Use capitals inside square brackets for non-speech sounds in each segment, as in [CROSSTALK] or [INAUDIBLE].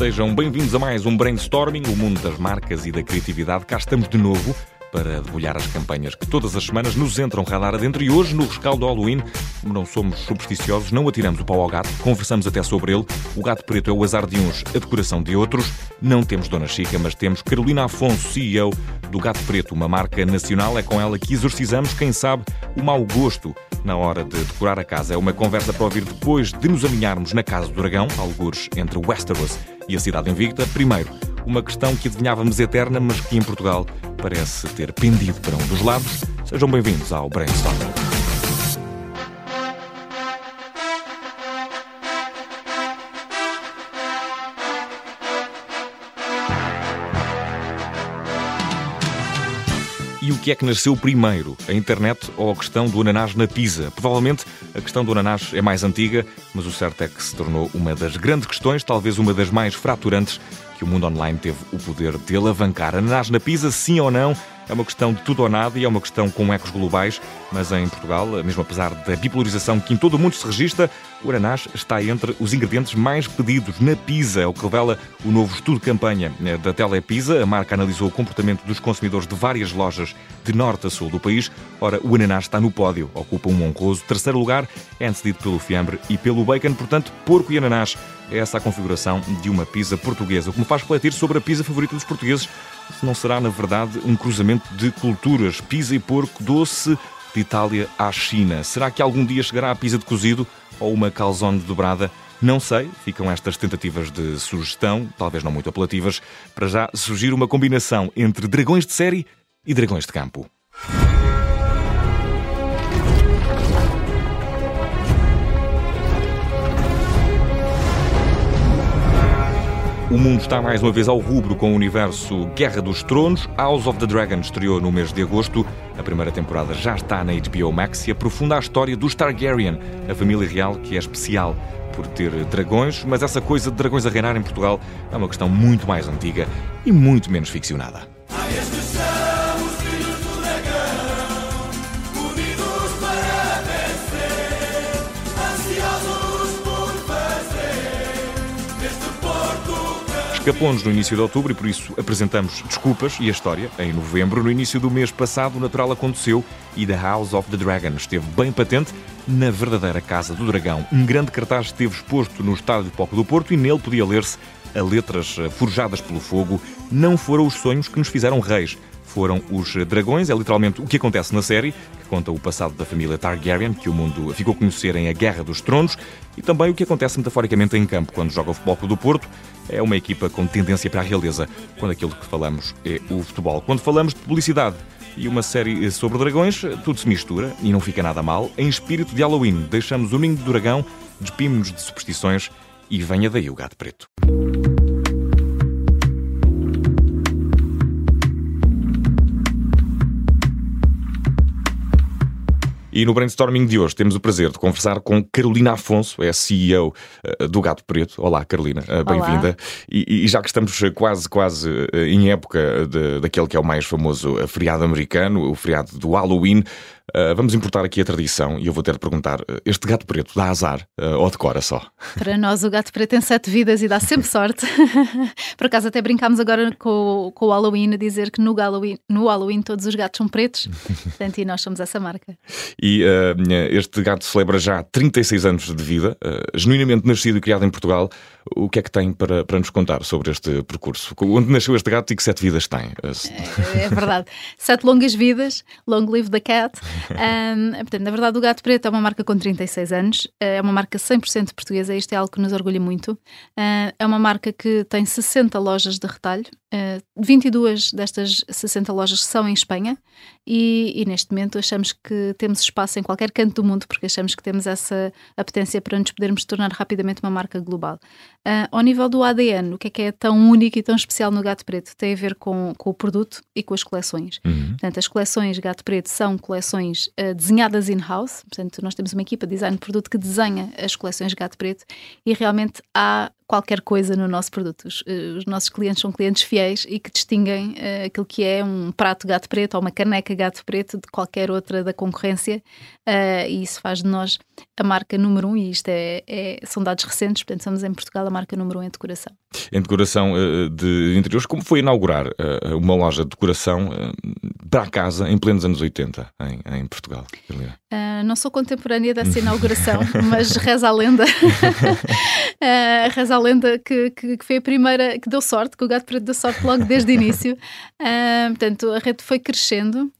sejam bem-vindos a mais um Brainstorming, o mundo das marcas e da criatividade. Cá estamos de novo para debulhar as campanhas que todas as semanas nos entram radar adentro e hoje, no rescaldo Halloween, como não somos supersticiosos, não atiramos o pau ao gato, conversamos até sobre ele. O gato preto é o azar de uns, a decoração de outros. Não temos Dona Chica, mas temos Carolina Afonso, CEO do Gato Preto, uma marca nacional. É com ela que exorcizamos, quem sabe, o mau gosto na hora de decorar a casa. É uma conversa para ouvir depois de nos alinharmos na Casa do Dragão, algures entre Westeros e a Cidade Invicta. Primeiro, uma questão que adivinhávamos eterna, mas que em Portugal parece ter pendido para um dos lados. Sejam bem-vindos ao Brainstorming. E o que é que nasceu primeiro, a internet ou a questão do ananás na pizza? Provavelmente a questão do ananás é mais antiga, mas o certo é que se tornou uma das grandes questões, talvez uma das mais fraturantes que o mundo online teve o poder de alavancar. Ananás na pizza, sim ou não? É uma questão de tudo ou nada e é uma questão com ecos globais, mas em Portugal, mesmo apesar da bipolarização que em todo o mundo se registra, o ananás está entre os ingredientes mais pedidos na pizza, é o que revela o novo estudo de campanha eh, da Telepizza. A marca analisou o comportamento dos consumidores de várias lojas de norte a sul do país. Ora, o ananás está no pódio, ocupa um honroso terceiro lugar, é antecedido pelo fiambre e pelo bacon, portanto, porco e ananás é essa a configuração de uma pizza portuguesa, o que me faz refletir sobre a pizza favorita dos portugueses, se não será, na verdade, um cruzamento de culturas, pizza e porco doce de Itália à China. Será que algum dia chegará a pizza de cozido ou uma calzone dobrada? Não sei, ficam estas tentativas de sugestão, talvez não muito apelativas, para já surgir uma combinação entre dragões de série e dragões de campo. O mundo está mais uma vez ao rubro com o universo Guerra dos Tronos. House of the Dragon estreou no mês de agosto. A primeira temporada já está na HBO Max e aprofunda a história dos Targaryen, a família real que é especial por ter dragões, mas essa coisa de dragões a reinar em Portugal é uma questão muito mais antiga e muito menos ficcionada. Escapou-nos no início de outubro e por isso apresentamos desculpas e a história em novembro. No início do mês passado, o natural aconteceu e The House of the Dragon esteve bem patente na verdadeira Casa do Dragão. Um grande cartaz esteve exposto no Estádio Poco do Porto e nele podia ler-se a letras forjadas pelo fogo. Não foram os sonhos que nos fizeram reis foram os dragões. É literalmente o que acontece na série, que conta o passado da família Targaryen, que o mundo ficou a conhecer em A Guerra dos Tronos, e também o que acontece metaforicamente em campo quando joga o Futebol do Porto. É uma equipa com tendência para a realeza, quando aquilo que falamos é o futebol. Quando falamos de publicidade e uma série sobre dragões, tudo se mistura e não fica nada mal. Em espírito de Halloween, deixamos o ninho do dragão, despimos-nos de superstições e venha daí o gato preto. E no brainstorming de hoje temos o prazer de conversar com Carolina Afonso, é a CEO eh, do Gato Preto. Olá, Carolina, eh, bem-vinda. E, e, já que estamos quase, quase eh, em época de, daquele que é o mais famoso feriado americano, o feriado do Halloween, Uh, vamos importar aqui a tradição e eu vou ter de perguntar: este gato preto dá azar uh, ou decora só? Para nós, o gato preto tem sete vidas e dá sempre [LAUGHS] sorte. [LAUGHS] Por acaso, até brincámos agora com, com o Halloween a dizer que no Halloween, no Halloween todos os gatos são pretos, [LAUGHS] portanto, e nós somos essa marca. E uh, este gato celebra já 36 anos de vida, genuinamente nascido e criado em Portugal. O que é que tem para, para nos contar sobre este percurso? Onde nasceu este gato e que sete vidas tem? É, é verdade. sete longas vidas, long live the cat. [LAUGHS] Um, portanto, na verdade, o Gato Preto é uma marca com 36 anos, é uma marca 100% portuguesa, isto é algo que nos orgulha muito. Uh, é uma marca que tem 60 lojas de retalho, uh, 22 destas 60 lojas são em Espanha e, e, neste momento achamos que temos espaço em qualquer canto do mundo porque achamos que temos essa apetência para nos podermos tornar rapidamente uma marca global. Uh, ao nível do ADN, o que é que é tão único e tão especial no Gato Preto? Tem a ver com, com o produto e com as coleções. Uhum. Portanto, as coleções Gato Preto são coleções uh, desenhadas in-house, portanto, nós temos uma equipa de design de produto que desenha as coleções Gato Preto e realmente há qualquer coisa no nosso produto. Os, uh, os nossos clientes são clientes fiéis e que distinguem uh, aquilo que é um prato gato preto ou uma caneca gato preto de qualquer outra da concorrência e isso faz de nós a marca número um e isto é, é, são dados recentes, portanto somos em Portugal a marca número um em decoração. Em decoração de interiores, como foi inaugurar uma loja de decoração para a casa em plenos anos 80 em, em Portugal? Uh, não sou contemporânea dessa inauguração, [LAUGHS] mas reza a lenda. uh, [LAUGHS] reza a lenda que, que, que, foi a primeira que deu sorte, que o Gato Preto deu sorte logo desde o início. Uh, [LAUGHS] portanto, a rede foi crescendo.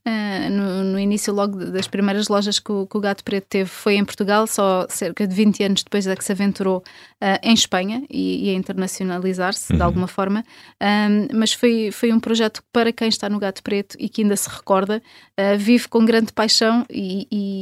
No, no, início, logo das primeiras lojas que o, que o, Gato Preto teve, foi em Portugal, só cerca de 20 anos depois é que se aventurou em Espanha e, e a internacionalizar-se uhum. de alguma forma. mas foi, foi um projeto para quem está no Gato Preto e que ainda se recorda, vive com grande paixão e, e,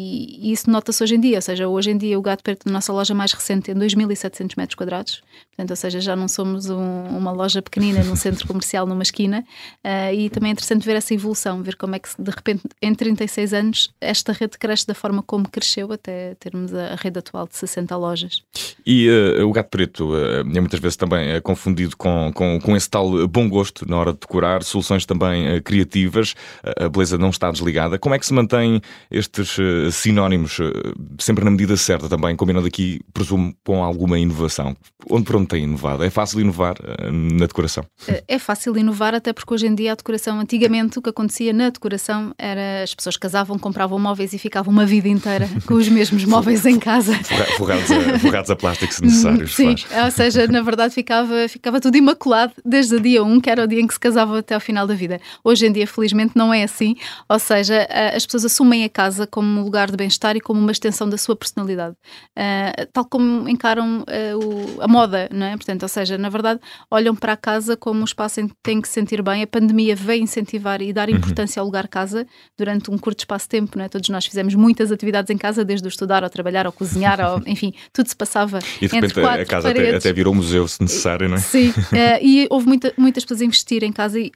isso nota-se hoje em dia, ou seja, hoje em dia o gato perto da nossa loja mais recente tem 2.700 metros quadrados, portanto, ou seja, já não somos um, uma loja pequenina num centro comercial numa esquina uh, e também é interessante ver essa evolução, ver como é que de repente em 36 anos esta rede cresce da forma como cresceu até termos a, rede atual de 60 lojas. E uh, o gato preto uh, é muitas vezes também confundido com, com, com esse tal bom gosto na hora de decorar, soluções também criativas, a beleza não está desligada. Como é que se mantém estes sinónimos uh, sempre na medida certa também, combinando aqui, presumo, com alguma inovação? Onde por onde tem inovado? É fácil inovar uh, na decoração? É fácil inovar, até porque hoje em dia a decoração, antigamente o que acontecia na decoração era as pessoas casavam, compravam móveis e ficavam uma vida inteira [LAUGHS] com os mesmos móveis em casa. Forrados a, forrados a plástico se necessários. Sim, faz. ou seja, na verdade ficava, ficava tudo imaculado desde o dia 1, que era o dia em que se casavam até ao final da vida. Hoje em dia, felizmente, não é assim, ou seja, as pessoas assumem a casa como um lugar de bem-estar e como uma extensão da sua personalidade, uh, tal como encaram uh, o, a moda, não é? Portanto, ou seja, na verdade, olham para a casa como um espaço em que têm que se sentir bem. A pandemia veio incentivar e dar uhum. importância uhum. ao lugar casa durante um curto espaço de tempo, não é? Todos nós fizemos muitas atividades em casa, desde o estudar, ao trabalhar, ao cozinhar, ao, [LAUGHS] enfim, tudo se passava e de repente a casa até, até, virou museu, se necessário, não é? Sim, uh, [LAUGHS] e houve muita, muitas pessoas a investir em casa e,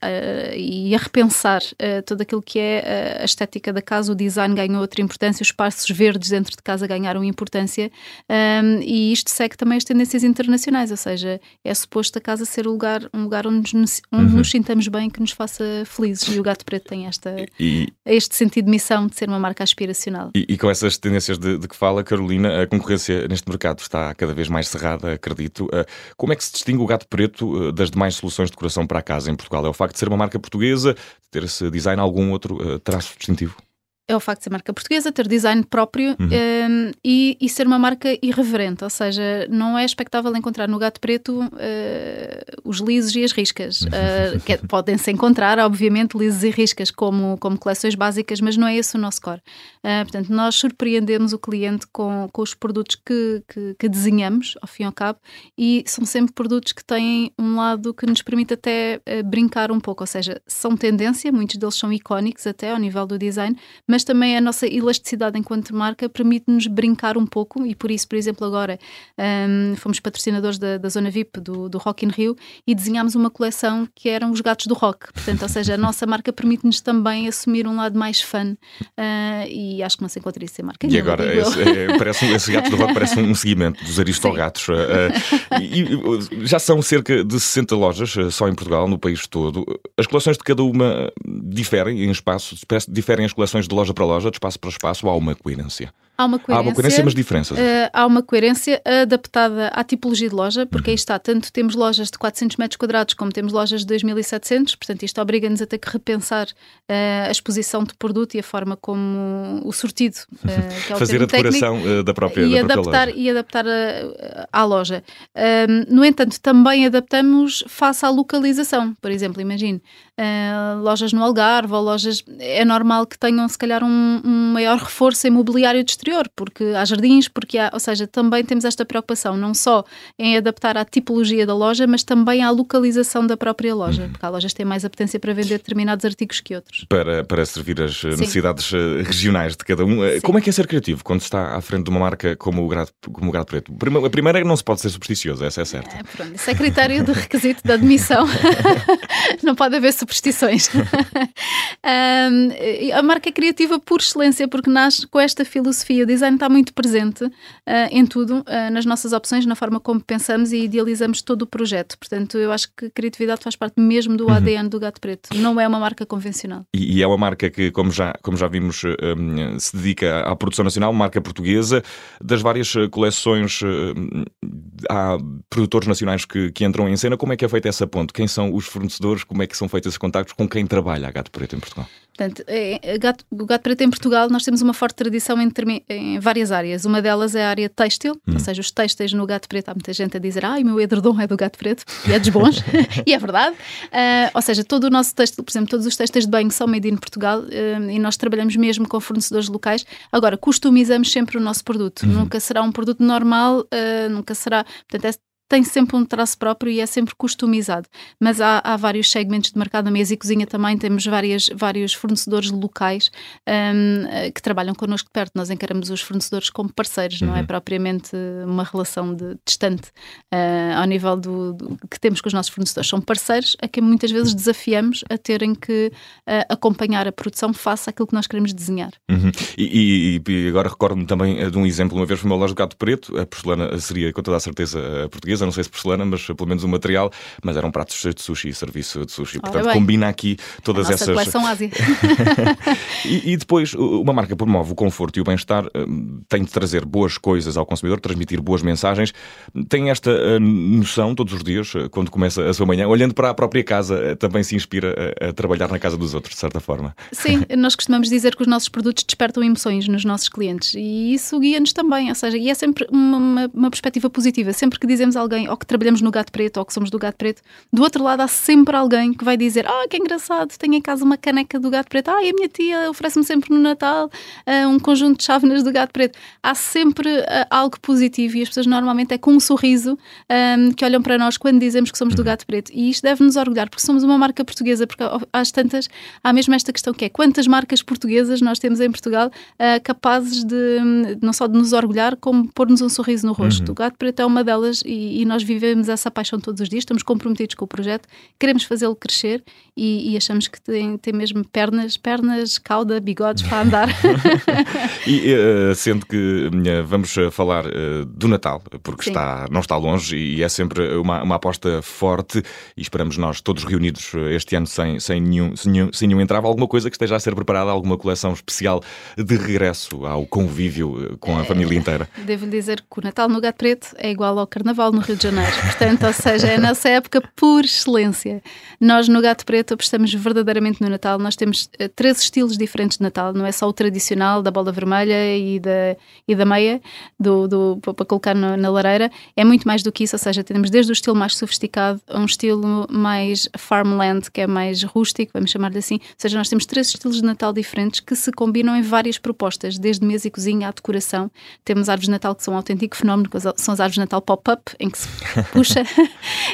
e a repensar tudo aquilo que é a estética da casa, o design ganhou outra importância, os espaços verdes dentro de casa ganharam importância um, e isto segue também as tendências internacionais, ou seja, é suposto a casa ser um lugar, um lugar onde, nos, onde uhum. nos sintamos bem, que nos faça felizes e o Gato Preto tem esta, e, este sentido de missão de ser uma marca aspiracional. E, e com essas tendências de, de, que fala, Carolina, a concorrência neste mercado está cada vez mais cerrada, acredito. Uh, como é que se distingue o Gato Preto uh, das demais soluções de decoração para a casa em Portugal? É o facto de ser uma marca portuguesa, de ter esse design algum outro uh, traço distintivo? É o facto de ser marca portuguesa, ter design próprio uhum. um, ehm, e, e, ser uma marca irreverente, ou seja, não é expectável encontrar no gato preto uh, os lisos e as riscas. Uh, [LAUGHS] que, Podem-se encontrar, obviamente, lisos e riscas como, como coleções básicas, mas não é esse o nosso core. Uh, portanto, nós surpreendemos o cliente com, com os produtos que, que, que, desenhamos, ao fim e ao cabo, e são sempre produtos que têm um lado que nos permite até brincar um pouco, ou seja, são tendência, muitos deles são icónicos até ao nível do design, mas também a nossa elasticidade enquanto marca permite-nos brincar um pouco e por isso, por exemplo, agora um, fomos patrocinadores da, da, zona VIP do, do Rock in Rio e desenhámos uma coleção que eram os gatos do rock. Portanto, ou seja, a nossa marca permite-nos também assumir um lado mais fun uh, e acho que não se encontra isso em marca. E agora, esse, é, parece, esse gato do rock parece um seguimento dos aristogatos. [LAUGHS] Uh, e, e, já são cerca de 60 lojas só em Portugal, no país todo. As coleções de cada uma diferem em espaço, diferem as coleções de loja para loja, de espaço para espaço, ou há uma coerência? Há uma coerência. Há uma coerência, mas diferenças. Uh, há uma coerência adaptada à tipologia de loja, porque uhum. aí está, tanto temos lojas de 400 metros quadrados como temos lojas de 2.700, portanto isto obriga-nos a ter que repensar uh, a exposição de produto e a forma como o sortido, uh, que é o Fazer a decoração técnico, da própria, e da própria adaptar, loja. E adaptar a, à loja. no entanto, também adaptamos face à localização. Por exemplo, imagine, lojas no Algarve ou lojas... É normal que tenham, se calhar, um, um maior reforço imobiliário de exterior, porque há jardins, porque há, ou seja, também temos esta preocupação, não só em adaptar à tipologia da loja, mas também à localização da própria loja, uhum. porque há lojas que têm mais apetência para vender determinados artigos que outros. Para, para servir as Sim. necessidades eh, regionais de cada um. Eh, Sim. Como é que é ser criativo quando se está à frente de uma marca como o Grado, como o Preto? A primeira é que não se pode ser supersticioso, essa é certa. É, pronto, isso é critério de requisito de admissão. [LAUGHS] não pode haver superstições. [LAUGHS] um, a marca é criativa por excelência, porque nasce com esta filosofia o design está muito presente uh, em tudo, uh, nas nossas opções, na forma como pensamos e idealizamos todo o projeto. Portanto, eu acho que criatividade faz parte mesmo do uhum. ADN do Gato Preto. Não é uma marca convencional. E, e é uma marca que, como já, como já vimos, um, se dedica à produção nacional, marca portuguesa. Das várias coleções, há produtores nacionais que, que entram em cena. Como é que é feita essa ponte? Quem são os fornecedores? Como é que são feitos esses contactos? Com quem trabalha a Gato Preto em Portugal? Portanto, é, é, gato, o gato preto em Portugal, nós temos uma forte tradição em, em várias áreas. Uma delas é a área têxtil, hum. ou seja, os têxteis no gato preto. Há muita gente a dizer, ah, o meu edredom é do gato preto, [LAUGHS] e é dos bons, [LAUGHS] e é verdade. Uh, ou seja, todo o nosso têxtil, por exemplo, todos os têxteis de banho são made in Portugal uh, e nós trabalhamos mesmo com fornecedores locais. Agora, customizamos sempre o nosso produto. Uhum. Nunca será um produto normal, uh, nunca será. Portanto, é tem sempre um traço próprio e é sempre customizado. Mas há, há vários segmentos de mercado, na mesa e cozinha também temos várias, vários fornecedores locais um, que trabalham connosco de perto. Nós encaramos os fornecedores como parceiros, uhum. não é uhum. propriamente uma relação de, distante uh, ao nível do, do, que temos com os nossos fornecedores. São parceiros a quem muitas vezes desafiamos a terem que uh, acompanhar a produção face àquilo que nós queremos desenhar. Uhum. E, e, e, agora recordo-me também de um exemplo, uma vez foi uma loja do Gato Preto, a porcelana seria com toda a certeza portuguesa não sei se porcelana, mas pelo menos o material, mas eram pratos cheios de sushi, serviço de sushi. Portanto, bem. combina aqui todas a nossa essas. Coleção Ásia. [LAUGHS] e, e, depois, uma marca promove o conforto e o bem-estar, hum, tem de trazer boas coisas ao consumidor, transmitir boas mensagens. Tem esta hum, noção todos os dias, eh, quando começa a sua manhã, olhando para a própria casa, eh, também se inspira a, a trabalhar na casa dos outros, de certa forma. Sim, [LAUGHS] nós costumamos dizer que os nossos produtos despertam emoções nos nossos clientes e isso guia-nos também, ou seja, e é sempre uma, uma, uma perspectiva positiva. Sempre que dizemos algo alguém, ou que trabalhamos no Gato Preto, ou que somos do Gato Preto, do outro lado há sempre alguém que vai dizer: Ah, que engraçado, tenho em casa uma caneca do Gato Preto. Ah, a minha tia oferece-me sempre no Natal uh, um conjunto de chávenas do Gato Preto. Há sempre uh, algo positivo e as pessoas normalmente é com um sorriso um, que olham para nós quando dizemos que somos do Gato Preto. E isto deve-nos orgulhar, porque somos uma marca portuguesa, porque às tantas há mesmo esta questão que é quantas marcas portuguesas nós temos em Portugal uh, capazes de não só de nos orgulhar, como pôr-nos um sorriso no rosto. Uhum. O Gato Preto é uma delas e, e nós vivemos essa paixão todos os dias, estamos comprometidos com o projeto, queremos fazê-lo crescer e, e, achamos que tem, tem mesmo pernas, pernas, cauda, bigodes para andar. [LAUGHS] e uh, sendo que uh, vamos eh, falar uh, do Natal, porque está, não está longe e é sempre uma, uma aposta forte e esperamos nós todos reunidos este ano sem, sem, nenhum, sem, nenhum, sem nenhum entrave, alguma coisa que esteja a ser preparada, alguma coleção especial de regresso ao convívio com a família inteira. Devo dizer que o Natal no Gato Preto é igual ao Carnaval no Rio de Janeiro. Portanto, ou seja, é a nossa época por excelência. Nós no Gato Preto apostamos verdadeiramente no Natal. Nós temos uh, três estilos diferentes de Natal. Não é só o tradicional da bola vermelha e da, e da meia do, do, para colocar no, na lareira. É muito mais do que isso. Ou seja, temos desde o estilo mais sofisticado a um estilo mais farmland, que é mais rústico, vamos chamar-lhe assim. Ou seja, nós temos três estilos de Natal diferentes que se combinam em várias propostas, desde mesa e cozinha à decoração. Temos árvores de Natal que são um autêntico fenómeno, são as árvores de Natal pop-up, em que [LAUGHS] se puxa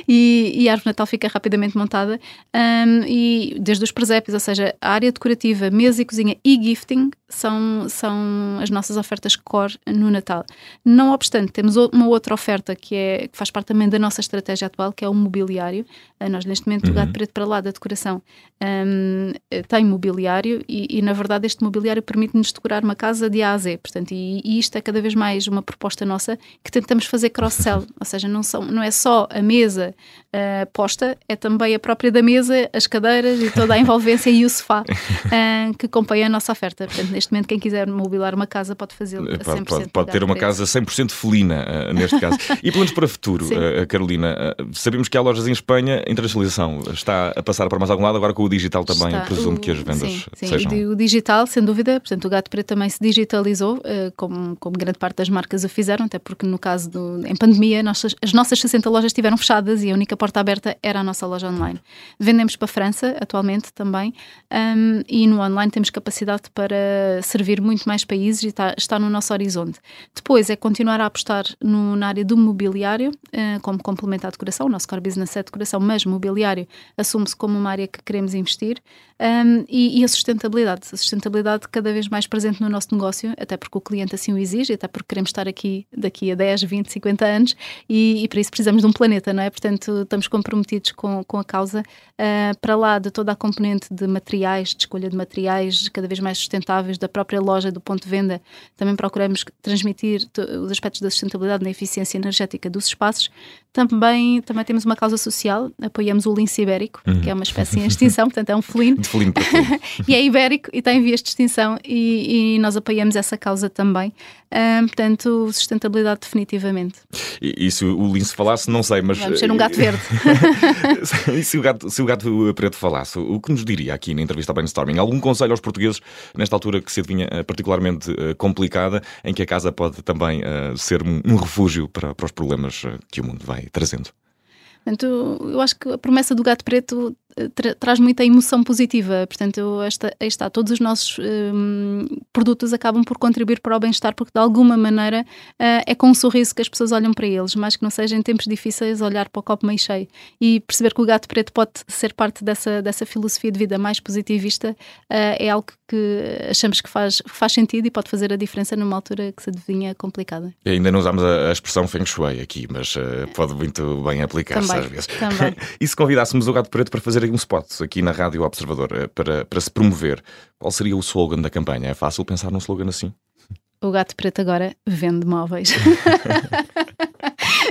e, e, a árvore de Natal fica rapidamente montada. Um, e desde os presépios, ou seja, a área decorativa, mesa e cozinha e gifting são, são as nossas ofertas core no Natal. Não obstante, temos uma outra oferta que, é, que faz parte também da nossa estratégia atual, que é o mobiliário. Uh, nós, neste momento, uhum. o gato preto para lá da decoração um, tem mobiliário e, e, na verdade, este mobiliário permite-nos decorar uma casa de A a Z. Portanto, e, e, isto é cada vez mais uma proposta nossa que tentamos fazer cross-sell, [LAUGHS] ou seja, não, são, não é só a mesa uh, posta, é também a própria da mesa, as cadeiras e toda a envolvência e o sofá uh, [LAUGHS] que acompanha a nossa oferta. Portanto, neste momento, quem quiser mobilar uma casa pode fazê-lo a 100%. Pode, pode ter uma casa 100% felina, uh, neste caso. [LAUGHS] e planos para futuro, Carolina? Sabemos que há lojas em Espanha, a internacionalização está a passar para mais algum lado, agora com o digital também, está, presumo o, que as vendas sim, sim. sejam... O digital, sem dúvida, portanto o Gato Preto também se digitalizou, como, como grande parte das marcas o fizeram, até porque no caso do, em pandemia, nossas, as nossas 60 lojas estiveram fechadas e a única porta aberta era a nossa loja online. Vendemos para a França, atualmente, também, um, e no online temos capacidade para servir muito mais países e está, está no nosso horizonte. Depois é continuar a apostar no, na área do mobiliário, uh, como complemento à decoração. O nosso core business é decoração, mas mobiliário assume-se como uma área que queremos investir. Um, e, e, a sustentabilidade. A sustentabilidade cada vez mais presente no nosso negócio, até porque o cliente assim o exige, até porque queremos estar aqui daqui a 10, 20, 50 anos, e e, e, para isso precisamos de um planeta, não é? Portanto, estamos comprometidos com, com a causa uh, para lá de toda a componente de materiais, de escolha de materiais cada vez mais sustentáveis, da própria loja, do ponto de venda. Também procuramos transmitir os aspectos da sustentabilidade na eficiência energética dos espaços. Também, também temos uma causa social, apoiamos o lince ibérico, uhum. que é uma espécie em extinção, portanto é um felino. De felino para felino. [LAUGHS] e é ibérico e tem vias de extinção e, e nós apoiamos essa causa também. Uh, portanto, sustentabilidade definitivamente. Se o lince falasse, não sei, mas... Vamos ser um gato verde. [LAUGHS] e se o gato, se o gato preto falasse, o que nos diria aqui na entrevista ao Brainstorming? Algum conselho aos portugueses nesta altura que se adivinha eh, particularmente uh, complicada, em que a casa pode também uh, ser um, um refúgio para, para os problemas que o mundo vai trazendo? Portanto, eu acho que a promessa do gato preto tra traz muita emoção positiva. Portanto, esta, aí está, todos os nossos um, produtos acabam por contribuir para o bem-estar, porque de alguma maneira uh, é com um sorriso que as pessoas olham para eles, mas que não seja em tempos difíceis olhar para o copo meio cheio e perceber que o gato preto pode ser parte dessa, dessa filosofia de vida mais positivista uh, é algo que achamos que faz, faz sentido e pode fazer a diferença numa altura que se adivinha complicada. E ainda não usamos a, a expressão feng shui aqui, mas uh, pode muito bem aplicar-se às vezes. Também. [LAUGHS] e se convidássemos o gato preto para fazer um spot aqui na Rádio Observador eh, para, para se promover, qual seria o slogan da campanha? É fácil pensar num slogan assim? O gato preto agora vende móveis. [LAUGHS]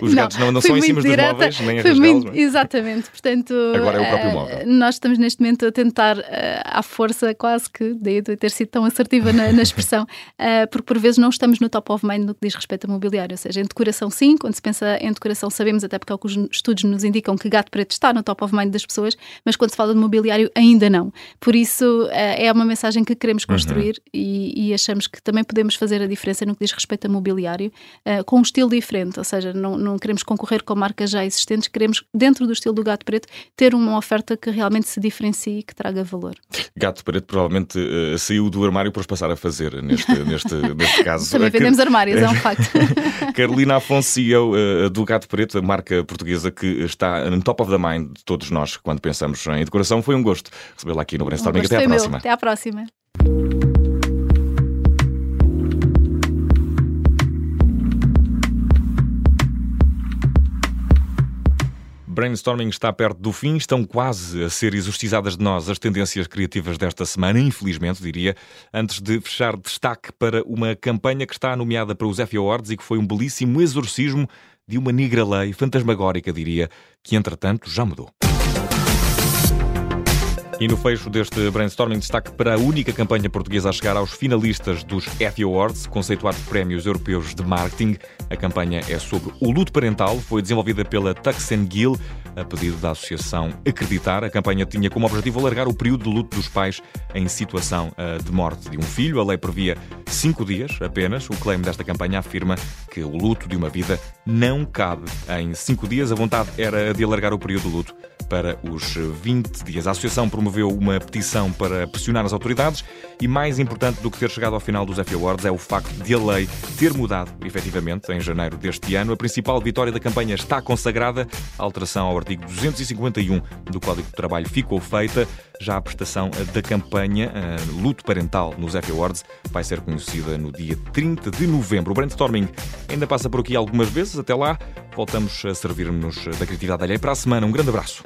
Os gatos não, não são em cima dos móveis, nem a muito, Exatamente, portanto. Agora é o próprio móvel. Nós estamos neste momento a tentar, uh, à força, quase que, daí de ter sido tão assertiva na, na expressão, uh, [LAUGHS] porque por vezes não estamos no top of mind no que diz respeito a mobiliário. Ou seja, em decoração, sim, quando se pensa em decoração, sabemos, até porque é que os estudos nos indicam que gato preto está no top of mind das pessoas, mas quando se fala de mobiliário, ainda não. Por isso, é uma mensagem que queremos uhum. construir uhum. e, e, achamos que também podemos fazer a diferença no que diz respeito a mobiliário, com um estilo diferente, ou seja, não não queremos concorrer com marcas já existentes, queremos, dentro do estilo do gato preto, ter uma oferta que realmente se diferencie e que traga valor. Gato preto provavelmente uh, saiu do armário para passar a fazer neste, [LAUGHS] neste, neste caso. Também vendemos armários, é um [LAUGHS] facto. Carolina Afonso, CEO uh, do Gato Preto, a marca portuguesa que está no top of the mind de todos nós quando pensamos em decoração. Foi um gosto recebê-la aqui no Brainstorming. Um Até à próxima. Meu. Até à próxima. Brainstorming está perto do fim, estão quase a ser exorcizadas de nós as tendências criativas desta semana, infelizmente, diria, antes de fechar destaque para uma campanha que está nomeada para os Effie Awards e que foi um belíssimo exorcismo de uma negra lei fantasmagórica, diria, que entretanto já mudou. E no fecho deste brainstorming, destaque para a única campanha portuguesa a chegar aos finalistas dos Effie Awards, conceituados prémios europeus de marketing. A campanha é sobre o luto parental, foi desenvolvida pela Tuxen Gill, a pedido da associação Acreditar. A campanha tinha como objetivo alargar o período de luto dos pais em situação eh, de morte de um filho. A lei previa cinco dias apenas. O claim desta campanha afirma que o luto de uma vida não cabe em cinco dias. A vontade era de alargar o período de luto para os 20 dias. A Associação promoveu uma petição para pressionar as autoridades e, mais importante do que ter chegado ao final dos F Awards, é o facto de a lei ter mudado, efetivamente, em janeiro deste ano. A principal vitória da campanha está consagrada. A alteração ao artigo 251 do Código de Trabalho ficou feita. Já a prestação da campanha uh, Luto Parental nos F Awards vai ser conhecida no dia 30 de novembro. O brainstorming ainda passa por aqui algumas vezes. Até lá, voltamos a servir-nos da criatividade alheia para a semana. Um grande abraço.